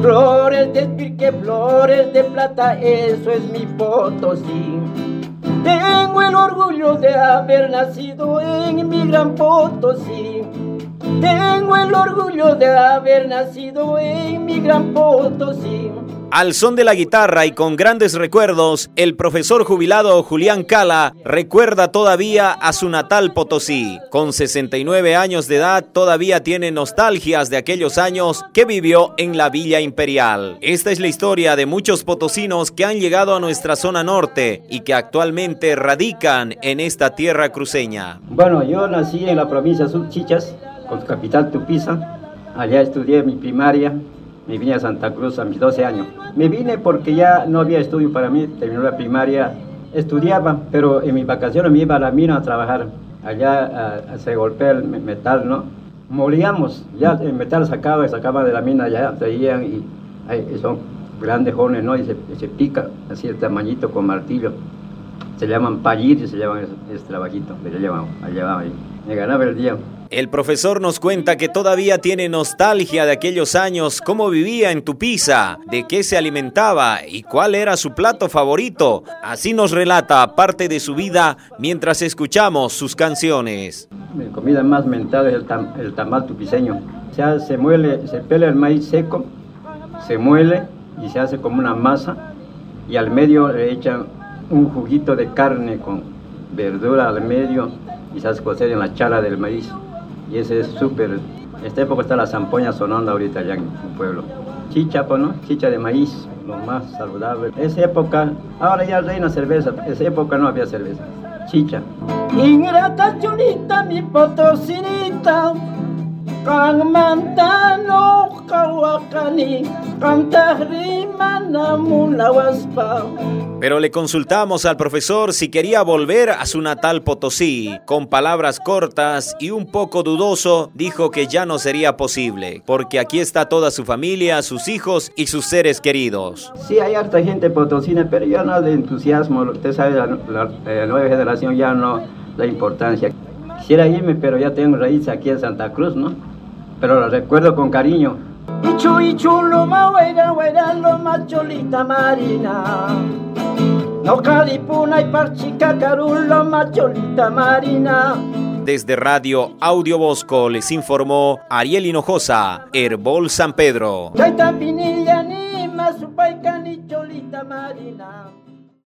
Flores de espirque, flores de plata, eso es mi Potosí. Tengo el orgullo de haber nacido en mi gran Potosí. Tengo el orgullo de haber nacido en mi gran Potosí. Al son de la guitarra y con grandes recuerdos, el profesor jubilado Julián Cala recuerda todavía a su natal Potosí. Con 69 años de edad, todavía tiene nostalgias de aquellos años que vivió en la Villa Imperial. Esta es la historia de muchos potosinos que han llegado a nuestra zona norte y que actualmente radican en esta tierra cruceña. Bueno, yo nací en la provincia de Chichas, con su capital Tupiza. Allá estudié mi primaria, me vine a Santa Cruz a mis 12 años. Me vine porque ya no había estudio para mí, terminó la primaria, estudiaba, pero en mis vacaciones me iba a la mina a trabajar. Allá se golpea el metal, ¿no? Molíamos, ya el metal sacaba, sacaba de la mina, ya traían y, son grandes jóvenes, ¿no? Y se, pica así el tamañito con martillo. Se llaman pallir y se llaman ese, trabajito, me llevaban, me ganaba el día. El profesor nos cuenta que todavía tiene nostalgia de aquellos años, cómo vivía en Tupiza, de qué se alimentaba y cuál era su plato favorito. Así nos relata parte de su vida mientras escuchamos sus canciones. Mi comida más mental es el, tamal tupiceño. Se, se muele, se pela el maíz seco, se muele y se hace como una masa y al medio le echan un juguito de carne con verdura al medio y se hace cocer en la chala del maíz y ese es súper. Esta época está la zampoña sonando ahorita allá en el pueblo. Chicha, pues, ¿no? Chicha de maíz, lo más saludable. Esa época, ahora ya reina cerveza, esa época no había cerveza. Chicha. Ingrata chulita, mi potosinita, can mantano, kawakani, rimana, pero le consultamos al profesor si quería volver a su natal Potosí. Con palabras cortas y un poco dudoso, dijo que ya no sería posible, porque aquí está toda su familia, sus hijos y sus seres queridos. Sí, hay harta gente potosina, pero ya no de entusiasmo. Usted sabe, la, la nueva generación ya no da importancia. Quisiera irme, pero ya tengo raíces aquí en Santa Cruz, ¿no? Pero lo recuerdo con cariño. Ichu, ichu, loma, huera, huera, loma, cholita marina. No calipuna y parchica, carulo, macholita marina. Desde Radio Audio Bosco les informó Ariel Hinojosa, Herbol San Pedro. Chaita pinilla, ni cholita marina.